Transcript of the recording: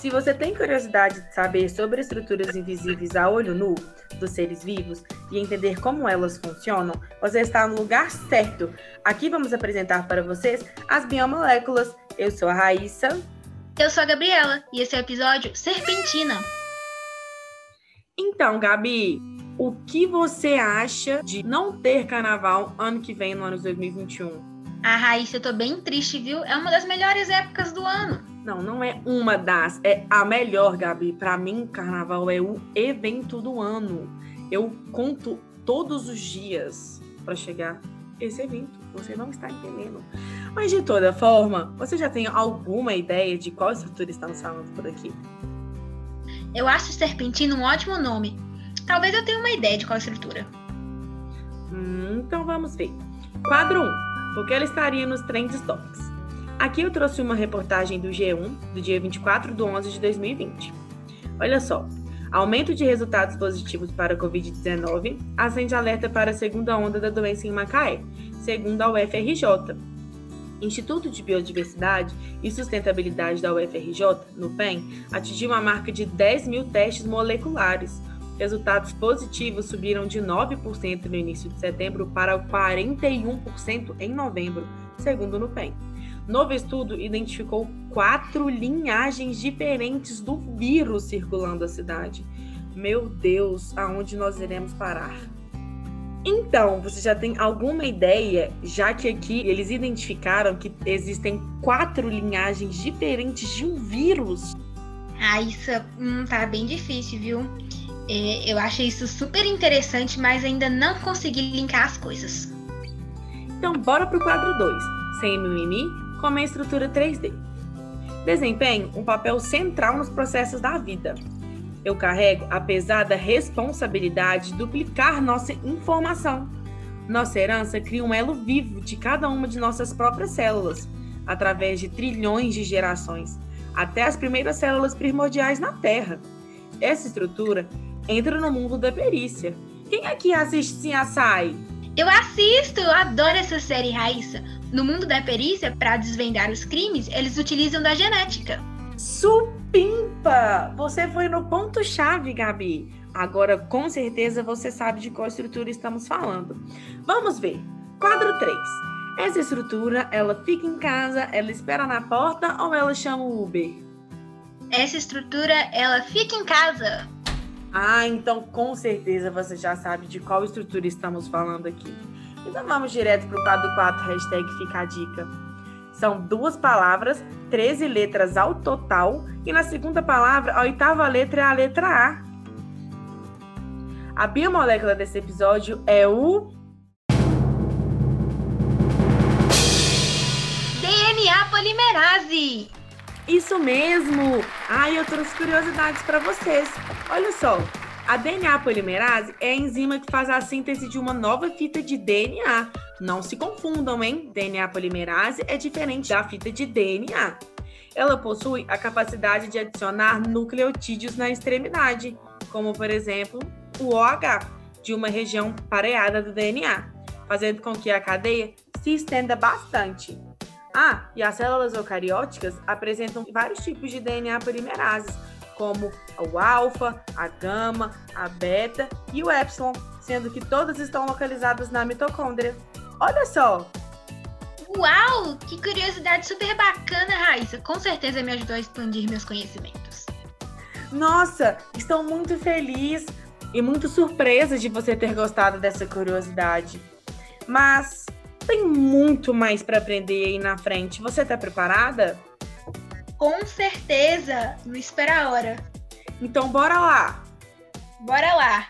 Se você tem curiosidade de saber sobre estruturas invisíveis a olho nu dos seres vivos e entender como elas funcionam, você está no lugar certo. Aqui vamos apresentar para vocês as biomoléculas. Eu sou a Raíssa. Eu sou a Gabriela e esse é o episódio Serpentina. Então, Gabi, o que você acha de não ter carnaval ano que vem, no ano de 2021? Ah, Raíssa, eu tô bem triste, viu? É uma das melhores épocas do ano. Não, não é uma das, é a melhor, Gabi. Para mim, carnaval é o evento do ano. Eu conto todos os dias para chegar esse evento. Você não está entendendo. Mas de toda forma, você já tem alguma ideia de qual estrutura estamos falando por aqui? Eu acho Serpentina um ótimo nome. Talvez eu tenha uma ideia de qual estrutura. Hum, então vamos ver. Quadro 1. Porque ela estaria nos Trends Topics. Aqui eu trouxe uma reportagem do G1, do dia 24 de 11 de 2020. Olha só, aumento de resultados positivos para a Covid-19 acende alerta para a segunda onda da doença em Macaé, segundo a UFRJ. Instituto de Biodiversidade e Sustentabilidade da UFRJ, no PEN, atingiu uma marca de 10 mil testes moleculares. Resultados positivos subiram de 9% no início de setembro para 41% em novembro, segundo o NUPEM. Novo estudo identificou quatro linhagens diferentes do vírus circulando a cidade. Meu Deus, aonde nós iremos parar? Então, você já tem alguma ideia, já que aqui eles identificaram que existem quatro linhagens diferentes de um vírus? Ah, isso hum, tá bem difícil, viu? É, eu achei isso super interessante, mas ainda não consegui linkar as coisas. Então, bora pro quadro 2, sem mimimi, como a estrutura 3D. Desempenha um papel central nos processos da vida. Eu carrego a pesada responsabilidade de duplicar nossa informação. Nossa herança cria um elo vivo de cada uma de nossas próprias células, através de trilhões de gerações, até as primeiras células primordiais na Terra. Essa estrutura entra no mundo da perícia. Quem aqui assiste Sim Açaí? Eu assisto, eu adoro essa série, Raíssa. No mundo da perícia, para desvendar os crimes, eles utilizam da genética. Supimpa! Você foi no ponto-chave, Gabi. Agora, com certeza, você sabe de qual estrutura estamos falando. Vamos ver. Quadro 3. Essa estrutura, ela fica em casa, ela espera na porta ou ela chama o Uber? Essa estrutura, ela fica em casa. Ah, então com certeza você já sabe de qual estrutura estamos falando aqui. Então vamos direto para o quadro 4, hashtag fica a dica. São duas palavras, 13 letras ao total, e na segunda palavra, a oitava letra é a letra A. A biomolécula desse episódio é o DNA polimerase. Isso mesmo! Ah, eu trouxe curiosidades para vocês. Olha só, a DNA polimerase é a enzima que faz a síntese de uma nova fita de DNA. Não se confundam, hein? DNA polimerase é diferente da fita de DNA. Ela possui a capacidade de adicionar nucleotídeos na extremidade, como por exemplo o OH, de uma região pareada do DNA, fazendo com que a cadeia se estenda bastante. Ah, e as células eucarióticas apresentam vários tipos de DNA polimerases, como o alfa, a gama, a beta e o epsilon, sendo que todas estão localizadas na mitocôndria. Olha só! Uau! Que curiosidade super bacana, Raíssa! Com certeza me ajudou a expandir meus conhecimentos. Nossa, estou muito feliz e muito surpresa de você ter gostado dessa curiosidade. Mas tem muito mais para aprender aí na frente. Você está preparada? Com certeza! Não espera a hora. Então bora lá! Bora lá!